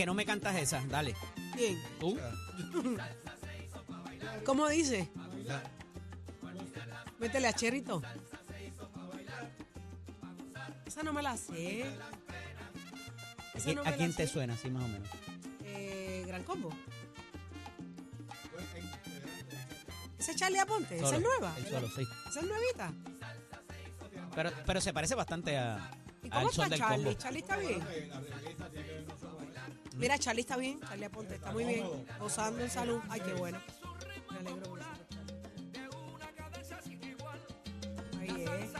Que no me cantas esa, dale. Bien. ¿Tú? ¿Cómo dice? Métele a Cherito. Esa no me la sé. ¿A quién, no a me quién la te sé. suena así más o menos? Eh, Gran Combo. ¿Esa es Charlie Aponte? ¿Esa es nueva? El solo, sí. ¿Esa es nuevita? Pero, pero se parece bastante a, ¿Y al cómo son está del Charlie? combo. ¿Charlie está bien? Mira, Charlie está bien. Charlie Aponte está muy bien. Gozando en salud. Ay, qué bueno. Me alegro por Charlie. Ahí es.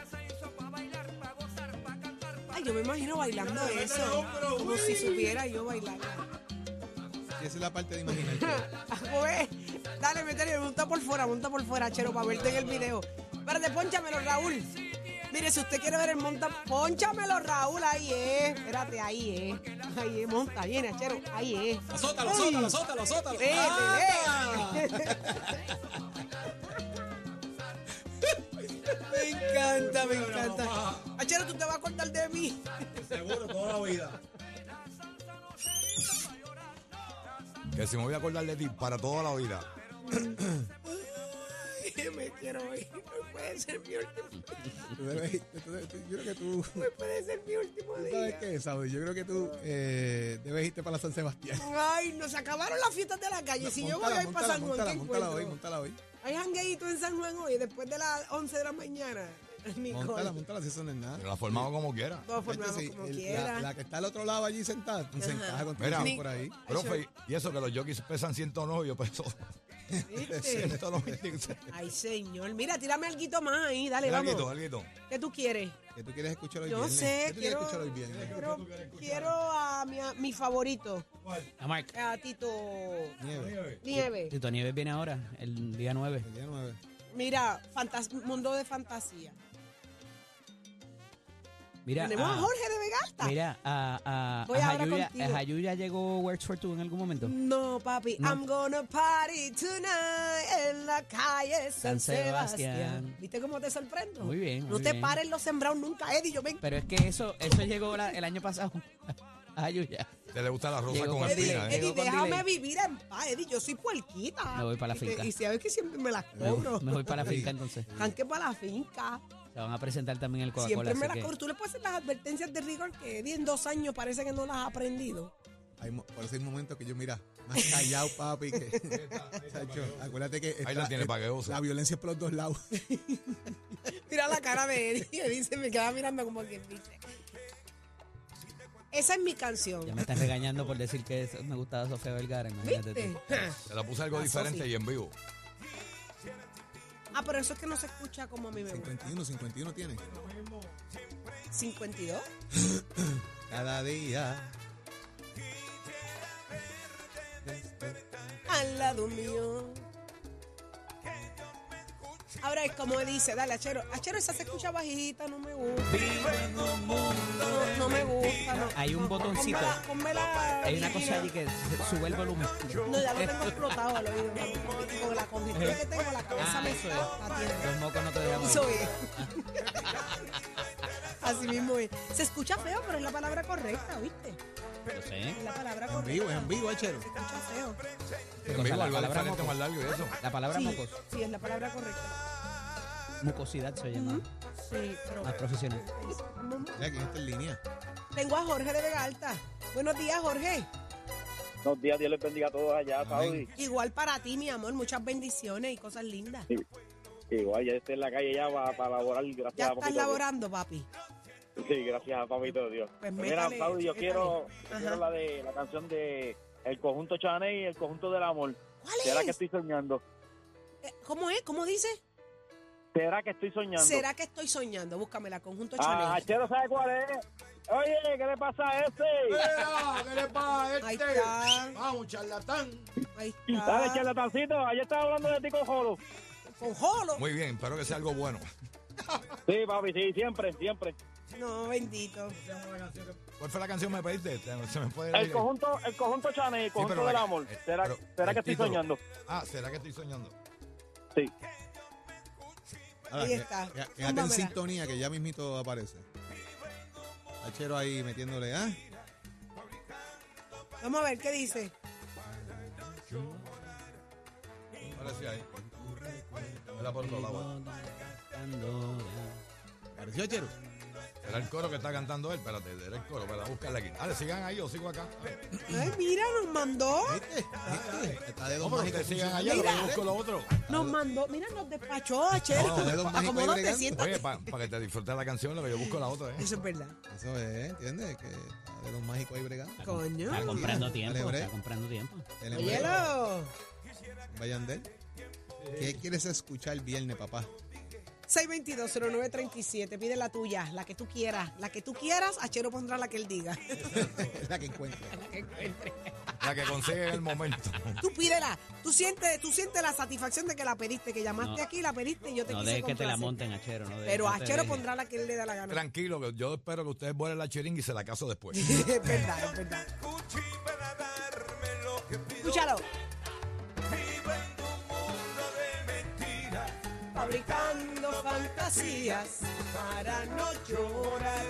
Ay, yo me imagino bailando eso. Como si supiera yo bailar. Y esa es la parte de imaginarte. Pues, dale, métele, monta por fuera, monta por fuera, Chero, para verte en el video. Espérate, pónchamelo, Raúl. Mire, si usted quiere ver el monta, pónchamelo, Raúl, ahí es. Espérate, ahí es. Ahí es, monta, viene, Chero, ahí es. Azótalo, azótalo, azótalo, azótalo. Vete. Me encanta, me encanta. Achero, tú te vas a cortar de mí. Seguro, toda la vida. Que si me voy a acordar de ti para toda la vida. Me quiero ir. No puede ser mi último. Tú- yo creo que tú. No puede ser mi último ¿tú ¿Sabes día. qué, Saudi? Yo creo que tú eh, debes irte para la San Sebastián. Ay, nos acabaron las fiestas de la calle. Si yo voy Montala, a ir para montala, San Juan, montala, ¿qué montala hoy, montala hoy. Hay jangueíto en San Juan hoy, después de las 11 de la mañana. Nicole. Montala, montala, si eso no es nada. Pero la formamos como quiera. Todos formamos Este, sí, como el- quiera. la, la que está al otro lado allí sentada, pues se encaja con Mira. tu por ahí. Profe, y eso que los jockeys pesan 109, yo peso ¿Viste? 196. Ay, señor. Mira, tírame algo más ahí. Dale, Mira, vamos. alguito, alguito. ¿Qué tú quieres? Que tú quieres escuchar hoy Yo viernes. sé, ¿Qué tú quieres quiero, escuchar hoy viernes? quiero, quiero a mi, a mi favorito, A Mark. a Tito Nieve. Nieve. Tito Nieves viene ahora, el día 9. El día 9. Mira, fantas- mundo de fantasía. Mira, Tenemos a a- Jorge de Vegalta. Mira, a, a, Voy a Jayuya, contigo. a Jayuya llegó Works for Two en algún momento. No, papi, No. I'm gonna party tonight en la calle San, San Sebastián. Sebastián. ¿Viste cómo te sorprendo? Muy bien, No muy te bien. pares los sembrados nunca, Eddie. Yo me Pero es que eso eso llegó la- el año pasado a Jayuya. ¿Te le gusta la rosa Llegó con Eddie, espina? delay. eh? Eddie, déjame vivir en paz, Eddie. Yo soy puerquita. Me voy para la Y te- finca. Y sabes que siempre me las Me voy, cobro. me voy para la finca entonces. Janque para la finca. Se van a presentar también el Coca-Cola. Siempre me las que-. Tú le puedes hacer las advertencias de rigor que Eddie en dos años parece que no las ha aprendido. Hay, por eso hay momentos que yo, mira, más callado, papi. Que, acuérdate que. Ahí la tiene para que use. La violencia es por los dos lados. Mira la cara de Eddie. Eddie se me queda mirando como que dice. Esa es mi canción. Ya me están regañando por decir que eso- me gustaba Sofía Vergara. Imagínate ¿Viste? tú. Te la puse algo La diferente y en vivo. Ah, pero eso es que no se escucha como a mí me gusta. 51, 51 tiene. 52. Cada día. Al lado mío. Ahora es como dice, dale, Achero. Achero, esa se escucha bajita, no me gusta. No, no me gusta. No. Hay un No, botoncito. pónmela- pónmela Hay una cosa allí que sube el volumen. No, ya lo tengo explotado al oído. Con la congestión que tengo, la cabeza Ah, me eso está es. Los mocos no te dejan es. Así mismo es. Se escucha feo, pero es la palabra correcta, ¿viste? Yo sé. Es la palabra En correcta. vivo, es en vivo, Achero. Se escucha feo. ¿Qué En vivo La palabra más largo y eso. La palabra Sí, mocos. sí, es la palabra correcta. Mucosidad se llama. Sí, pero... Más profesional. Mira, ¿quién está en línea? Tengo a Jorge de Vega Alta. Buenos días, Jorge. Buenos días, Dios les bendiga a todos allá, Saudi. Igual para ti, mi amor. Muchas bendiciones y cosas lindas. Igual, ya estoy en la calle ya para, para laborar, gracias Ya a estás papito Dios. laborando, papi. Sí, gracias a papito Dios. Pues Mira, métale, Saudi, yo quiero, yo quiero la de la canción de El conjunto Chaney y el conjunto del amor. ¿Cuál ¿Será es? que estoy soñando? Eh, ¿Cómo es? ¿Cómo dice? ¿Será que estoy soñando? ¿Será que estoy soñando? Búscame la conjunto Ah, Chanel. Chero, ¿sabe cuál es? Oye, ¿qué le pasa a ese? Mira, ¿Qué le pasa a Ahí este? está. Vamos, charlatán. Ahí Dale, está. charlatancito. Ayer estaba hablando de ti con Jolo. Con jolo. Muy bien, espero que sea algo bueno. Sí, papi, sí, siempre, siempre. No, bendito. ¿Cuál fue la canción que me pediste? Se me puede El conjunto, el conjunto Chanel, el Sí, conjunto pero del la- amor. eh, ¿Será, pero será el que estoy título. soñando? Ah, ¿será que estoy soñando? Ahora, Ahí está. que- Quédate en sintonía que ya mismito aparece. Achero ahí metiéndole, ¿ah? Vamos a ver qué dice. Ahora sí ahí. Era por otro lado. ¿Apareció Achero? Era el coro que está cantando él. Espérate, era el coro. Para buscarle aquí. Dale, sigan ahí, yo sigo acá. Ay, mira, nos mandó. ¿Viste? ¿Viste? Está de No, dos pero mágicos ustedes sigan allá, que Mira. yo busco lo otro. Nos mandó. Mira, nos despachó. No, mágicos ahí Acomódate, bregando. siéntate. Oye, para que te disfrutes la canción, lo que yo busco la otra, ¿eh? Eso es verdad. Eso es, ¿entiendes? Que está de los mágicos ahí bregando. Coño. Está comprando tiempo, está comprando tiempo. Óyelo. Vayan de él. ¿Qué quieres escuchar el viernes, papá? 622-0937. Pide la tuya, la que tú quieras. La que tú quieras, Achero pondrá la que él diga. la que encuentre. La que consigue en el momento. Tú pídela. Tú sientes, tú sientes la satisfacción de que la pediste, que llamaste No. aquí, la pediste y yo te No quise dejes que te la monten, Achero. No Pero que Achero pondrá la que él le da la gana. Tranquilo, que yo espero que ustedes vuelen la chiringa y se la caso después. es verdad, es verdad. Escúchalo. Fabricando fantasías para no llorar.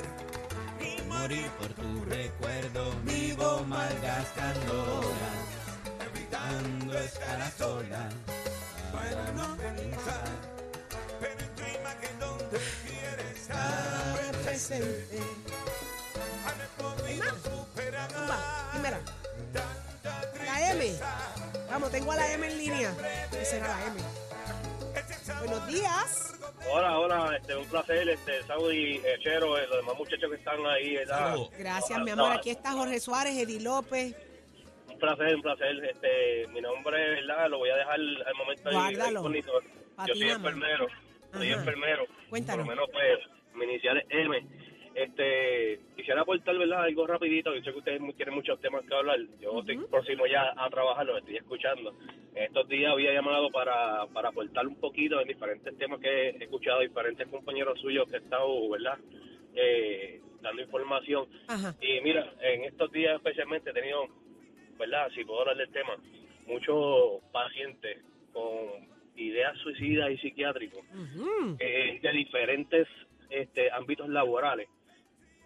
Morir por tu recuerdo, vivo malgastando horas, evitando estar a solas. Para no pensar, Estar presente. ¿Hay más? Zumba, dímela. La M. Vamos, tengo a la M en línea. ¿Qué será la M? Buenos días. Hola, hola, este, un placer, este, Saudi, eh, Chero, eh, los demás muchachos que están ahí, ¿verdad? Saludos. Gracias, mi amor. Aquí está Jorge Suárez, Eddie López. Un placer, un placer. Este, mi nombre, ¿verdad? Lo voy a dejar al momento ahí Guárdalo. Pa' Yo soy enfermero, soy enfermero. Cuéntanos. Por lo menos, pues, mi inicial es M. Este, quisiera aportar, ¿verdad? Algo rapidito. Yo sé que ustedes tienen muchos temas que hablar. Yo estoy próximo ya a trabajar, lo estoy escuchando. Estos días había llamado para, para aportar un poquito en diferentes temas que he escuchado, diferentes compañeros suyos que he estado, ¿verdad? Eh, dando información. Ajá. Y mira, en estos días especialmente he tenido, ¿verdad? Si puedo hablar del tema, muchos pacientes con ideas suicidas y psiquiátricos eh, de diferentes este, ámbitos laborales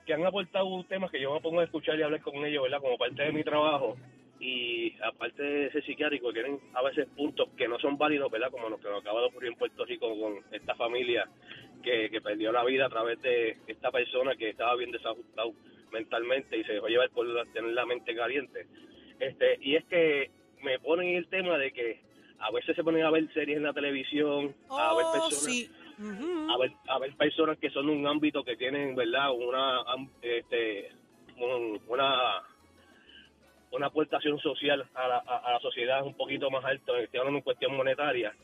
que han aportado temas que yo me pongo a escuchar y hablar con ellos, ¿verdad? Como parte de mi trabajo. Y aparte de ese psiquiátrico, tienen a veces puntos que no son válidos, ¿verdad? Como lo que nos acaba de ocurrir en Puerto Rico con esta familia que, que perdió la vida a través de esta persona que estaba bien desajustado mentalmente y se dejó llevar por la- tener la mente caliente. Este, y es que me ponen el tema de que a veces se ponen a ver series en la televisión, a ver Oh, personas sí. A ver, a ver personas que son un ámbito que tienen, ¿verdad? Una, este, un- una, una aportación social a la, a, a la sociedad un poquito más alto, estoy hablando en cuestión monetaria.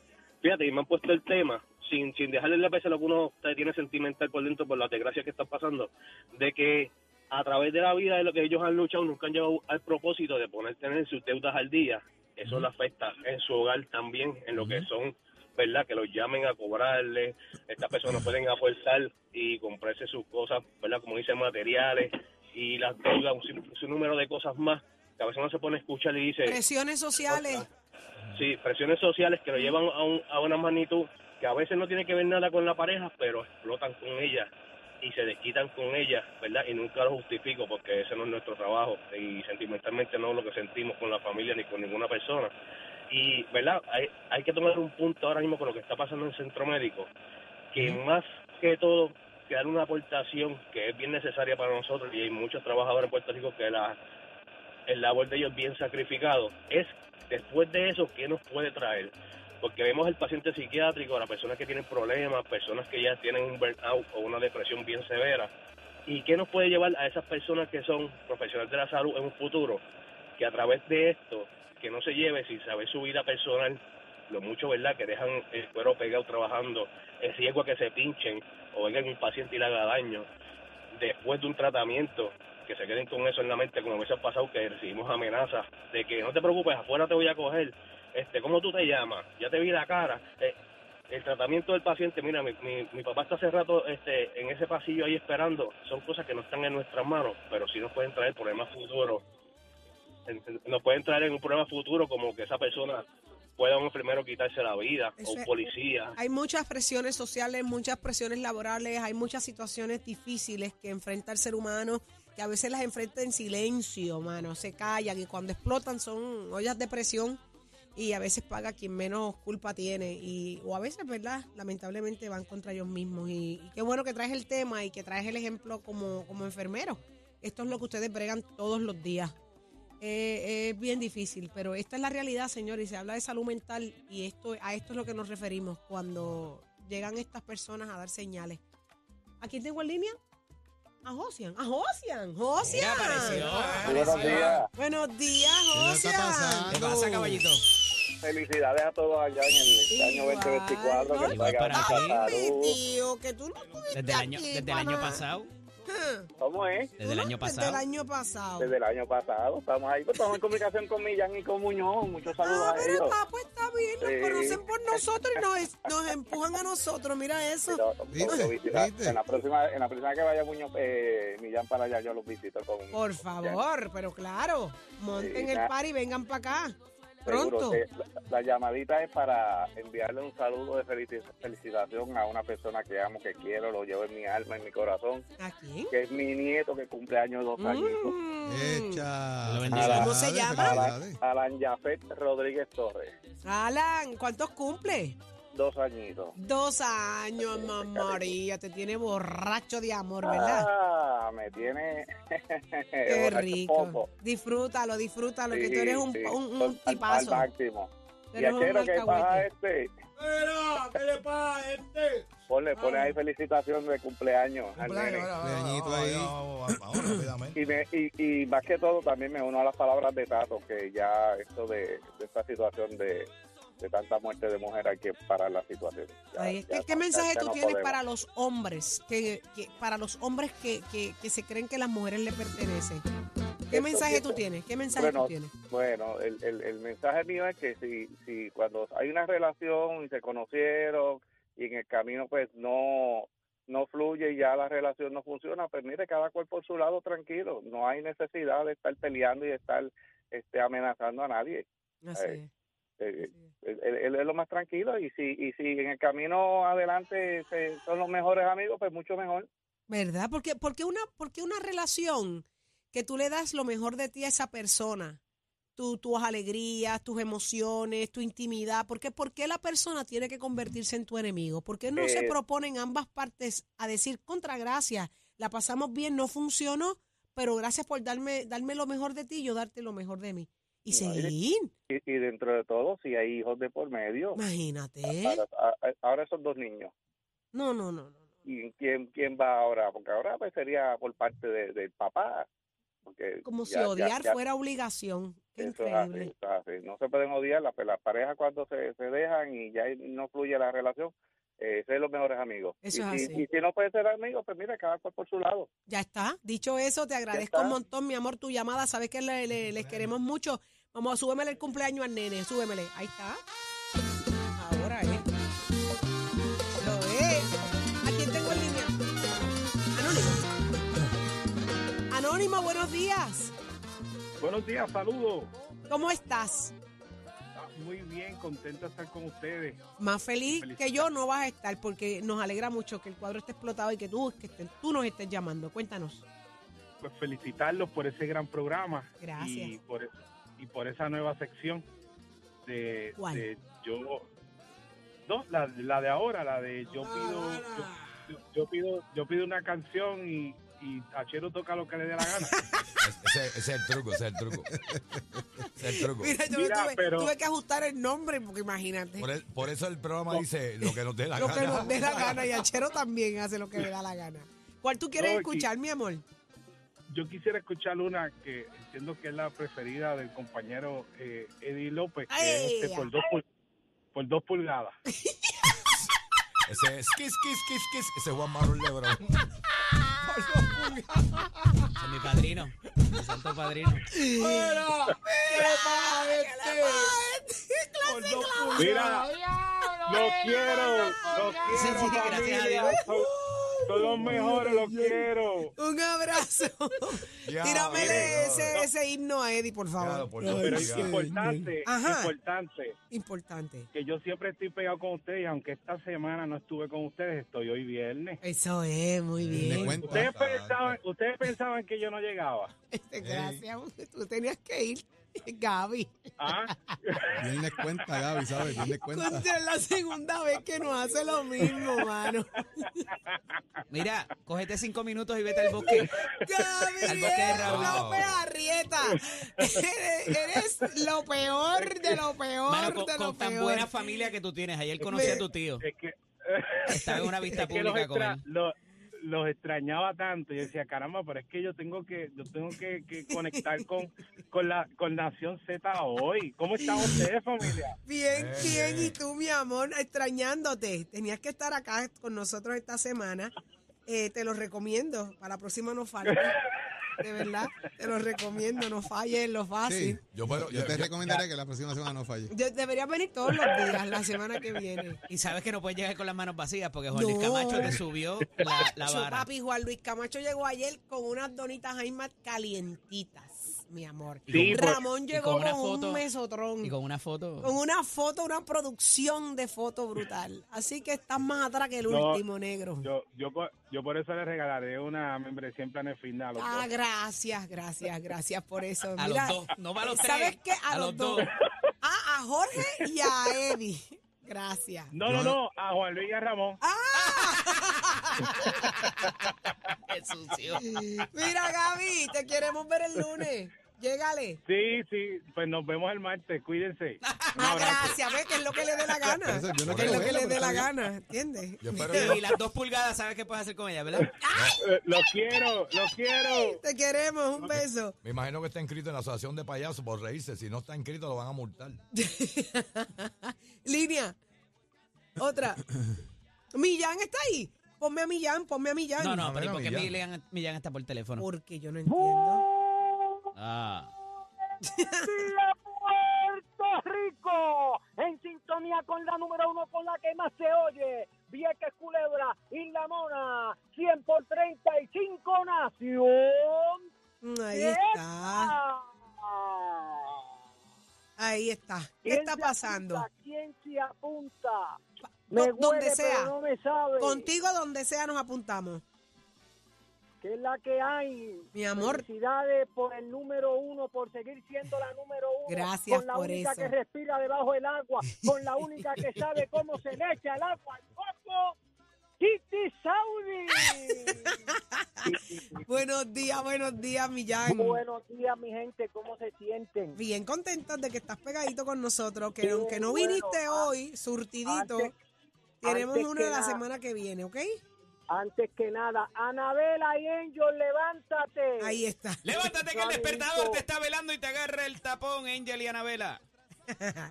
Fíjate, y me han puesto el tema, sin, sin dejarle la veces lo que uno tiene sentimental por dentro por las desgracias que están pasando, de que a través de la vida de lo que ellos han luchado, nunca han llegado al propósito de poner tener sus deudas al día. Eso le afecta en su hogar también, en lo que son ¿verdad? Que los llamen a cobrarle. Estas personas pueden aportar y comprarse sus cosas, ¿verdad? Como dicen, materiales y las deudas, un, un número de cosas más que a veces uno se pone a escuchar y dice, Presiones sociales. sí, presiones sociales que lo llevan a, un- a una magnitud que a veces no tiene que ver nada con la pareja, pero explotan con ella y se desquitan con ella, ¿verdad? Y nunca lo justifico porque ese no es nuestro trabajo y sentimentalmente no es lo que sentimos con la familia ni con ninguna persona. Y, ¿verdad? Hay, hay que tomar un punto ahora mismo con lo que está pasando en el centro médico, que más que todo, que dar una aportación que es bien necesaria para nosotros y hay muchos trabajadores en Puerto Rico que la, el labor de ellos es bien sacrificado, es después de eso, ¿qué nos puede traer? Porque vemos el paciente psiquiátrico, las personas que tienen problemas, personas que ya tienen un burnout o una depresión bien severa. ¿Y qué nos puede llevar a esas personas que son profesionales de la salud en un futuro? Que a través de esto, que no se lleve sin saber su vida personal, lo mucho, ¿verdad?, que dejan el cuero pegado trabajando, el riesgo a que se pinchen o venga un paciente y le haga daño. después de un tratamiento, que se queden con eso en la mente, como a veces ha pasado, que recibimos amenazas de que no te preocupes, afuera te voy a coger, este, ¿cómo tú te llamas? Ya te vi la cara. Eh, el tratamiento del paciente, mira, mi, mi, mi papá está hace rato este, en ese pasillo ahí esperando, son cosas que no están en nuestras manos, pero sí nos pueden traer problemas futuros. Nos pueden traer en un problema futuro como que esa persona pueda un enfermero quitarse la vida, Eso o un policía. Hay muchas presiones sociales, muchas presiones laborales, hay muchas situaciones difíciles que enfrenta el ser humano, que a veces las enfrenta en silencio, mano, se callan y cuando explotan son ollas de presión y a veces paga quien menos culpa tiene y o a veces, ¿verdad? Lamentablemente van contra ellos mismos y, y qué bueno que traes el tema y que traes el ejemplo como, como enfermero. Esto es lo que ustedes bregan todos los días. Eh, es bien difícil, pero esta es la realidad, señor, y se habla de salud mental y esto a esto es lo que nos referimos cuando llegan estas personas a dar señales. ¿A quién tengo en línea? A Josian, a Josian, Josian. Apareció. Buenos días. Buenos días, ¿Qué le está Josian. ¿Qué pasa, caballito? Felicidades a todos allá en el año Igual. 2024. Que Igual traigan para mucha ti. Ay, salud. tío, que tú no estuviste Desde el año, aquí, desde el año pasado. ¿Cómo es? Desde el año pasado. Desde el año pasado. Desde el año pasado. Estamos ahí. Pues estamos en comunicación con Millán y con Muñoz. Muchos saludos Ah, a pero ellos. está, pues está bien, nos Sí. conocen por nosotros y nos, nos empujan a nosotros, mira eso. En la próxima, en la próxima que vaya Muñoz, eh, Millán para allá, yo los visito con Por favor, pero claro, monten Sí, el par y vengan para acá. Seguro Pronto. que la, la llamadita es para enviarle un saludo de felici- felicitación a una persona que amo, que quiero, lo llevo en mi alma, en mi corazón, ¿A quién? que es mi nieto que cumple años dos años. Mm. Echa. Bendiga. ¿Cómo se llama? felicidades. Alan Jafet Rodríguez Torres, Alan, ¿cuántos cumple? Dos añitos. Dos años, mamá María, te tiene borracho de amor, ¿verdad? Ah, me tiene Qué rico. poco. Disfrútalo, disfrútalo, que Sí, tú eres un, sí, un, un al- al tipazo. máximo. Y que alcahuete. pasa este, Mira, ¿qué le pasa a este? ponle, ponle ahí felicitación de cumpleaños al Cumpleaños, ahora, ahí. Y, me, y, y más que todo también me uno a las palabras de Tato, que ya esto de, de esta situación de, de tanta muerte de mujer hay que parar la situación. Ya- Ahí, ya ¿Qué, mensaje tú no tienes podemos. para los hombres, que, que- para los hombres que, que, que se creen que las mujeres le pertenecen? ¿Qué Esto mensaje tú tienes? ¿Qué mensaje Bueno, tú tienes? Bueno, el, el, el mensaje mío es que si, si cuando hay una relación y se conocieron y en el camino pues no no fluye y ya la relación no funciona, pues mire, cada cual por su lado tranquilo. No hay necesidad de estar peleando y de estar este, amenazando a nadie. Así eh, él, es lo más tranquilo y si y si en el camino adelante se- son los mejores amigos, pues mucho mejor. ¿Verdad? Porque, porque, una, porque una relación que tú le das lo mejor de ti a esa persona, tu, tus alegrías, tus emociones, tu intimidad, ¿por qué, por qué la persona tiene que convertirse en tu enemigo? ¿Por qué no se Eh, proponen ambas partes a decir contra gracias? La pasamos bien, no funcionó, pero gracias por darme, darme lo mejor de ti y yo darte lo mejor de mí. Y seguir, Y, y dentro de todo, si hay hijos de por medio, imagínate. ahora, ahora son dos niños. No, no, no, no. ¿Y quién, quién va ahora? Porque ahora pues sería por parte de- del papá. Porque Como si ya- odiar ya- fuera obligación. Qué eso es así, increíble. eso es así. No se pueden odiar las, las parejas cuando se, se dejan y ya no fluye la relación. Eh, ser los mejores amigos. Eso y, es si, así. y si no puede ser amigos, pues mira, cada cual por su lado. Ya está. Dicho eso, te agradezco un montón, mi amor, tu llamada. Sabes que le- le- les queremos mucho. Vamos, súbemele el cumpleaños al nene, súbemele. Ahí está. Ahora es. Lo es. ¿A quién tengo en línea? Anónimo. Anónimo, buenos días. Buenos días, saludos. ¿Cómo estás? Ah, Muy bien, contento de estar con ustedes. Más feliz que yo no vas a estar porque nos alegra mucho que el cuadro esté explotado y que tú, que estés- tú nos estés llamando. Cuéntanos. Pues felicitarlos por ese gran programa. Gracias. Y por, y por esa nueva sección de, ¿Cuál? de yo. No, la, la de ahora, la de yo pido. Yo, yo- yo pido yo pido una canción y, y Achero toca lo que le dé la gana. Ese, ese es el truco, ese es el truco. Ese es el truco. Mira, yo Mira, tuve, pero- tuve que ajustar el nombre porque imagínate. Por, el- por eso el programa dice lo que nos dé la lo que gana. nos dé la gana y Achero también hace lo que le da la gana. ¿Cuál tú quieres No, y- escuchar, mi amor? Yo quisiera escuchar una que entiendo que es la preferida del compañero eh, Eddie López, que es ¡Ay! este, por, dos pul- por dos pulgadas. Ese es kiss, kiss, kiss, kiss. Ese es Juan Manuel Lebrón. Es mi padrino. Mi santo padrino. Mira, los quiero, gracias a. Dios. Son, los mejores, los quiero. Un abrazo. Ya, Tíramele ese, ese himno a Eddie, por Claro, favor. Pero es importante, Ajá. importante Importante. que yo siempre estoy pegado con ustedes y aunque esta semana no estuve con ustedes, estoy hoy viernes. Eso es, muy bien. Ustedes pensaban, ustedes pensaban que yo no llegaba. Este, Gracias. Tú tenías que ir, Gaby. ¿Ah? Viernes cuenta, Gaby, ¿sabes? Viernes cuenta. Contra es la segunda vez que nos hace lo mismo, mano. Mira, cógete cinco minutos y vete al bosque. Gaby, Al bosque de Raúl. López Arrieta. Eres, eres lo peor de lo peor Mano, con, de lo con tan peor. buena familia que tú tienes. Ayer conocí a tu tío. Es que Estaba en una vista es que los, pública con él. lo- los extrañaba tanto. Yo decía, caramba, pero es que yo tengo que, yo tengo que, que conectar con, con la con Nación Z hoy. ¿Cómo están ustedes, familia? Bien, Eh. bien. Y tú, mi amor, extrañándote. Tenías que estar acá con nosotros esta semana. Eh, te lo recomiendo. Para la próxima no falte. De verdad, te lo recomiendo. No falles en lo Sí, fácil. Yo, puedo- yo te yo- recomendaré que la próxima semana no falle. De- deberías venir todos los días, la semana que viene. Y sabes que no puedes llegar con las manos vacías porque Juan Luis. Camacho te subió la, la vara. papi, Juan Luis Camacho llegó ayer con unas donitas Jaime calientitas, mi amor. Sí, Ramón llegó con con, una foto- un mesotrón. Y con una foto. Con una foto, una producción de foto brutal. Así que estás más atrás que el No, último negro. Yo, yo, por- yo por eso le regalaré una membresía en Planes Final. Ah, dos. gracias, gracias, gracias por eso. A Mira, los dos, no va a los tres. ¿Sabes qué? A, los, dos. Ah, a Jorge y a Eddie. Gracias. No, no, no, a Juan Luis y a Ramón. Qué sucio. Mira, Gaby, te queremos ver el lunes. Llégale. Sí, sí, pues nos vemos el martes, cuídense. Ah, gracias, ve que es lo que le dé la gana. Por eso yo no Que es lo que le dé la gana, ¿entiendes? yo espero que Y las dos pulgadas, ¿sabes qué puedes hacer con ella, verdad? Eh, Los quiero, los quiero. Te queremos, un beso. Me imagino que está inscrito en la asociación de payasos por reírse. Si no está inscrito, lo van a multar. Línea. Otra. Millán está ahí. Ponme a Millán, ponme a Millán. No, no, pero ¿y a por qué Millán. Millán, Millán está por teléfono? Porque yo no entiendo. Ah. Puerto Rico, en sintonía con la número uno, con la que más se oye. Vieques Culebra, Isla Mona, 100 por 35 Nación. Ahí está. Ahí está. ¿Qué ¿Quién está pasando? apunta? ¿Quién se apunta? Me donde huele, sea. pero no me sabe. Contigo donde sea nos apuntamos. ¿Qué es la que hay? Mi amor. Felicidades por el número uno, por seguir siendo la número uno. Gracias Con la por única eso. que respira debajo del agua, con la única que sabe cómo se le echa el agua al coco. Titi Saudi. Buenos días, buenos días, Millán. Buenos días, mi gente, ¿cómo se sienten? Bien contentos de que estás pegadito con nosotros, que aunque no bueno. viniste hoy, surtidito, antes- tenemos antes una la semana que viene, ¿ok? Antes que nada, Anabela y Angel, levántate. Ahí está. Levántate que el despertador te está velando y te agarra el tapón, Angel y Anabela.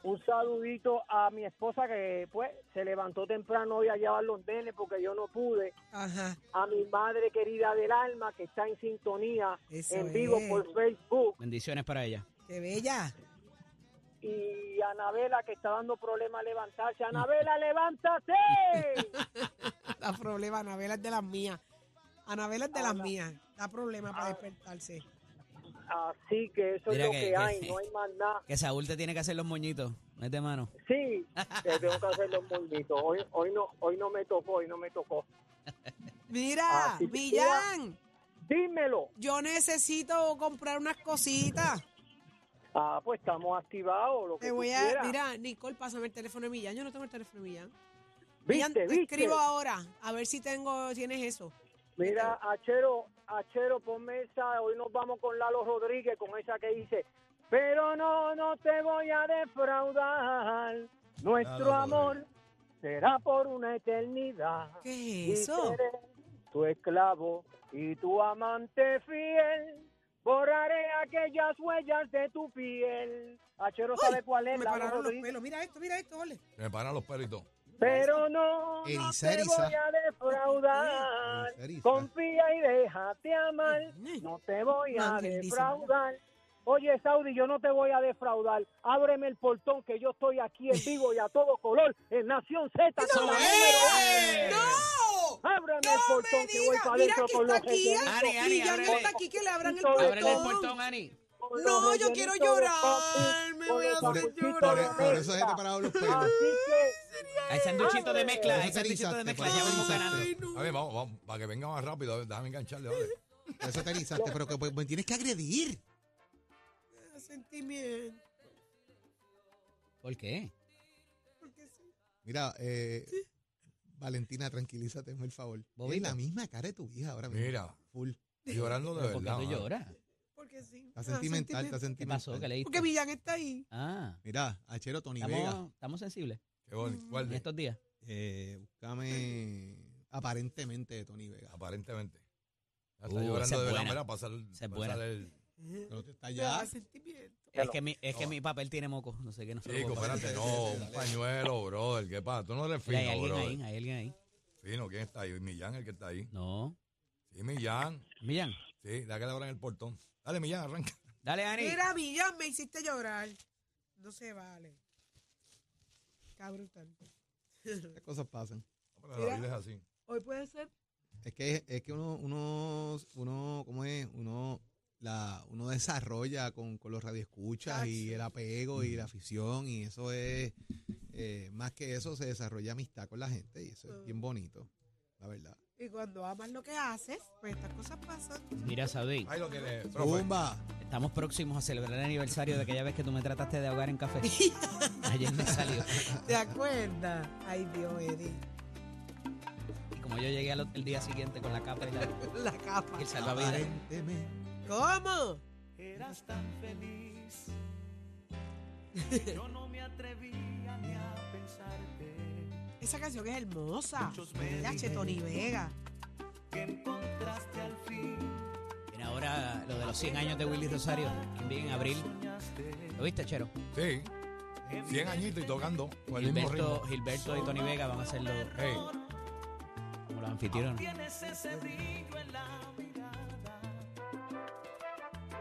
Un saludito a mi esposa que pues se levantó temprano hoy a llevar los nenes porque yo no pude. Ajá. A mi madre querida del alma que está en sintonía Eso en vivo es. por Facebook. Bendiciones para ella. Qué bella. Y Anabela que está dando problemas a levantarse. Anabela, levántate. Da problema, Anabela es de las mías. Anabela es de las Ana- mías. Da problema para despertarse. Así que eso Mira es lo que- que, que- hay, no hay más nada. Que Saúl te tiene que hacer los moñitos. Mete mano. Sí, que tengo que hacer los molditos. Hoy, hoy, no, hoy no me tocó, hoy no me tocó. Mira, Así que Millán, Dímelo. yo necesito comprar unas cositas. Ah, pues estamos activados, lo que Te tú voy a. quieras. Mira, Nicole, pásame el teléfono de Millán. Yo no tengo el teléfono de Millán. ¿Viste, te viste? escribo ahora. A ver si tengo, tienes eso. Mira, Achero, Achero, ponme esa, hoy nos vamos con Lalo Rodríguez, con esa que dice, pero no, no te voy a defraudar, nuestro Lalo amor será por una eternidad. ¿Qué es eso? tu esclavo y tu amante fiel, borraré aquellas huellas de tu piel. Achero, ¿sabe cuál es? Me Lalo pararon los pelos. Mira esto, mira esto, ole. Me paran los pelos y todo. Pero no, no te voy a defraudar. Confía y déjate amar. No te voy a defraudar. Oye, Saudi, yo no te voy a defraudar. Ábreme el portón que yo estoy aquí en vivo y a todo color en Nación Z. con la número. ¡No! Ábreme ¡No el portón que voy para adentro con los aquí, rellenitos. Ani, Ani, Y ya no está aquí, que le abran el Ábrele Ábrele el portón. portón, Ani. No, yo quiero llorar, papi, me voy a los Por, sanduchitos por- por eso se te pararon los pelos. Hay sanduchitos de mezcla, Por hay sanduchitos de mezcla, por ya vamos ganando. A ver, vamos, vamos, para que venga más rápido, déjame engancharle. Por Eso te erizaste, pero que pues, me tienes que agredir. Sentimiento. ¿Por qué? Porque sí. Mira, eh, Valentina, tranquilízate, hazme el favor. Es la misma cara de tu hija ahora mismo. Mira, Full. llorando de ¿Pero ¿Por qué verdad. mano. lloras? Porque sí. Está sentimental, está ¿Qué sentimental. pasó? ¿Qué leíste? Porque Millán está ahí. Ah, Mira, Achero Tony Vega. estamos, estamos sensibles Qué bonito. ¿Cuál en de? estos días. Eh, búscame aparentemente de Tony Vega. Aparentemente. Ya Uh, está esa llorando es de verdad, buena. mira, pasar, Esa es pasar buena. el... Pero te está ya. sentimiento. Es que, mi, es que mi papel tiene moco, no sé qué, no lo Chico, espérate, no, un pañuelo, brother, ¿qué pasa? Tú no eres Mira, hay fino, alguien brother. ahí, hay alguien ahí. Fino, ¿quién está ahí? Millán, el que está ahí. No. Sí, Millán. Millán, Sí, da que le abran el portón. Dale, Millán, arranca. dale, Ani. Mira, Millán, me hiciste llorar. No se vale. Brutal. Estas cosas pasan. Pero la vida es así. Hoy puede ser. Es que, es que uno, uno, uno, ¿cómo es? Uno, la, uno desarrolla con, con los radioescuchas y el apego y la afición y eso es, eh, más que eso, se desarrolla amistad con la gente y eso es bien bonito, la verdad. Y cuando amas lo que haces, pues estas cosas pasan. Mira, Saudi, Ahí lo tiene, profe. ¡Bumba! estamos próximos a celebrar el aniversario de aquella vez que tú me trataste de ahogar en café. Ayer me salió. ¿Te acuerdas? Ay, Dios, Eddie. Y como yo llegué al, el día siguiente con la capa y, la, La capa. y el salvavidas. Aparentemente. ¿Cómo? Eras tan feliz. Yo no me atrevía ni a pensarte Esa canción es hermosa. Muchos me Ya, che, Tony Vega. que encontraste al fin. Viene ahora lo de los 100 años de Willy Rosario, también en abril. ¿Lo viste, Chero? Sí. 100 añitos y tocando con el mismo Gilberto, ritmo. Gilberto y Tony Vega van a ser los, Hey, como los anfitriones. Tienes ese brillo en la mirada.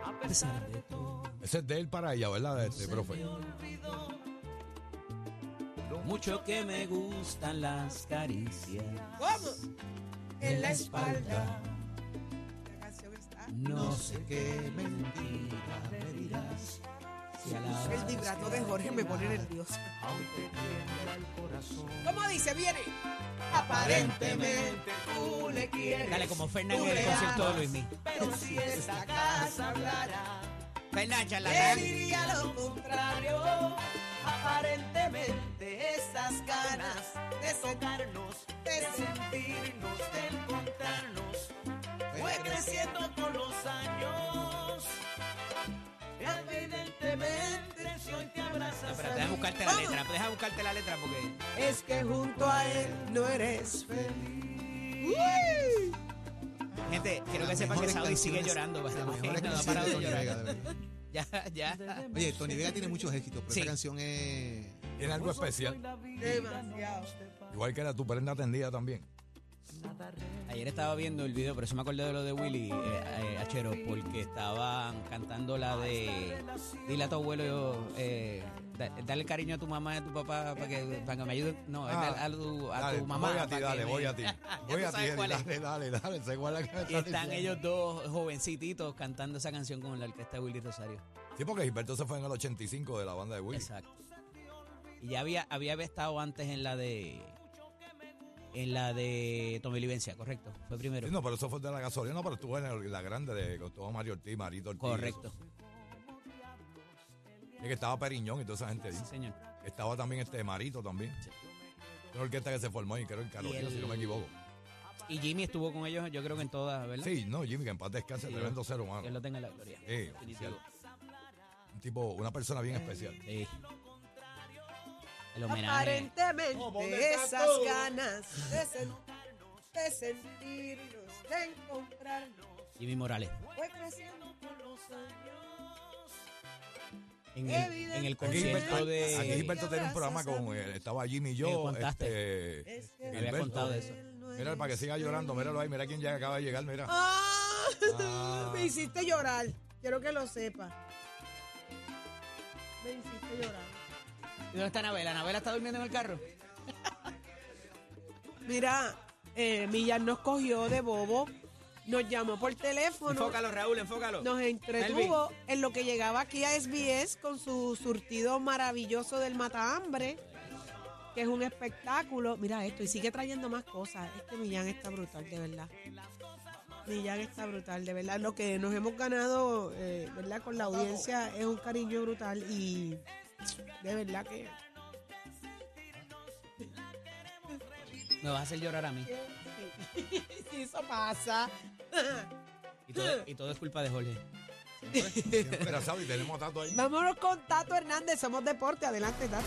A pesar de todo, ese es de él para ella, ¿verdad? Este, profe. lo mucho que me gustan las caricias ¿Cómo? en la espalda. La canción está. No sé qué mentira me dirás. Si a la El vibrato de Jorge me pone nervioso. Aunque el corazón. ¿Cómo dice? Viene. Aparentemente tú le quieres. Dale como Fernán en el concierto de Luis Pero si esta casa hablara, Fernán, él charlatán. diría lo contrario. Aparentemente estas ganas de tocarnos, de sentirnos, de encontrarnos, fue creciendo con los años. Evidentemente si hoy te abrazas No, pero deja buscarte la letra, deja buscarte la letra porque Es que junto a él no eres feliz. Uy. gente, quiero que Las sepan que Saudi sigue llorando, las way, mejores no ha parado de llorar. Ya, ya. Oye, Tony Vega tiene muchos éxitos, pero Sí. esta canción es... Tiene algo especial. Demasiado. Igual que era tu prenda tendida también. Ayer estaba viendo el video, pero eso me acordé de lo de Willy, eh, eh, Achero, porque estaban cantando la de Dile a tu abuelo, eh, da- dale cariño a tu mamá y a tu papá para que, para que me ayuden. No, Ah, dale a, tu, a Dale, tu mamá. Voy a ti, dale, me- voy a ti. Voy a ti, dale, dale, dale. Sé cuál es la que me Y está están diciendo. ellos dos jovencitos cantando esa canción con la orquesta de Willy Rosario. Sí, porque Gilberto se fue en el 85 de la banda de Willy. Exacto. Y ya había, había estado antes en la de en la de Tommy Livencia, correcto. Fue primero. Sí, no, pero eso fue de la gasolina, no, pero estuvo en el- la grande de con todo Mario Ortiz, Marito Ortiz. correcto. Y que estaba Periñón y toda esa gente ahí. Sí, señor. Estaba también este Marito también. Una orquesta que se formó ahí, creo en Carolina, el- si no me equivoco. Y Jimmy estuvo con ellos, yo creo que en todas, ¿verdad? Sí, no, Jimmy, que en paz descanse, Sí, tremendo ser Que humano. él lo tenga en la gloria. Sí, Definitivo. Un tipo, una persona bien especial. Sí. El homenaje. Aparentemente esas ganas de, sen- de sentirnos, de encontrarnos, Jimmy Morales. fue creciendo con los años. En el, en el concierto de... aquí Gilberto tenía un programa con eh, estaba Jimmy y Me yo. contaste. Este, Me había Gilberto. contado de eso. Mira, para que siga llorando, míralo ahí, mira quién ya acaba de llegar, mira. Ah, Ah. me hiciste llorar. Quiero que lo sepa. Me hiciste llorar. ¿Y dónde está Anabela? ¿Anabela está durmiendo en el carro? Mira, eh, Millán nos cogió de bobo, nos llamó por teléfono, Enfócalo, Raúl, enfócalo. nos entretuvo en lo que llegaba aquí a SBS con su surtido maravilloso del matahambre, que es un espectáculo. Mira esto, y sigue trayendo más cosas. Este Millán está brutal, de verdad. Millán está brutal, de verdad. Lo que nos hemos ganado, eh, ¿verdad? Con la audiencia es un cariño brutal y de verdad que... Me vas a hacer llorar a mí. Si eso pasa. Y todo, y todo es culpa de Jorge. Siempre era sábado y tenemos a Tato ahí. Vámonos con Tato Hernández, somos deporte. Adelante, Tato.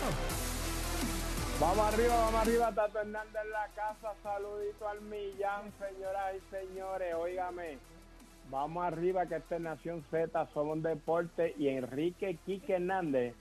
Vamos arriba, vamos arriba, Tato Hernández en la casa. Saludito al millán, señoras y señores. Óigame, vamos arriba que esta es Nación Z, somos deporte y Enrique Quique Hernández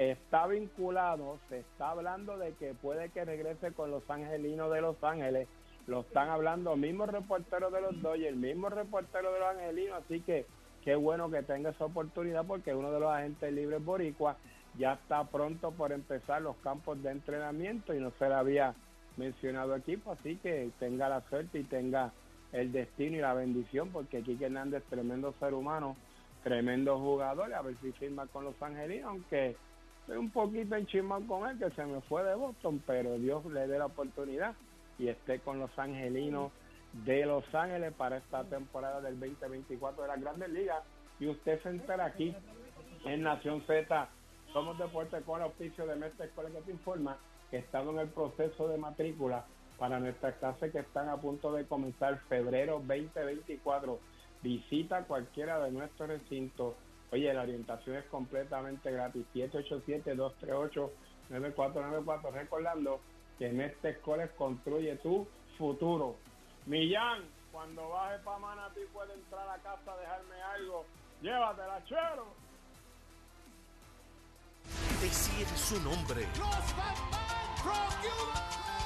está vinculado, se está hablando de que puede que regrese con los angelinos de Los Ángeles. Lo están hablando mismo reportero de los Dodgers, mismo reportero de los angelinos, así que qué bueno que tenga esa oportunidad porque uno de los agentes libres boricua ya está pronto por empezar los campos de entrenamiento y no se le había mencionado equipo, así que tenga la suerte y tenga el destino y la bendición porque Quique Hernández tremendo ser humano, tremendo jugador, a ver si firma con los angelinos, aunque estoy un poquito enchismado con él que se me fue de Boston, pero Dios le dé la oportunidad y esté con los angelinos de Los Ángeles para esta temporada del 2024 de las Grandes Ligas y usted se entera aquí en Nación Z somos deporte con el auspicio de Mestre Escuela que te informa que estamos en el proceso de matrícula para nuestras clases que están a punto de comenzar febrero 2024. Visita cualquiera de nuestros recintos. Oye, la orientación es completamente gratis. 787-238-9494. Recordando que Mestre Escuela construye tu futuro. Millán, cuando baje para Manatí puede entrar a casa a dejarme algo. Llévatela, chero. Decir su nombre. Los Batman from USA.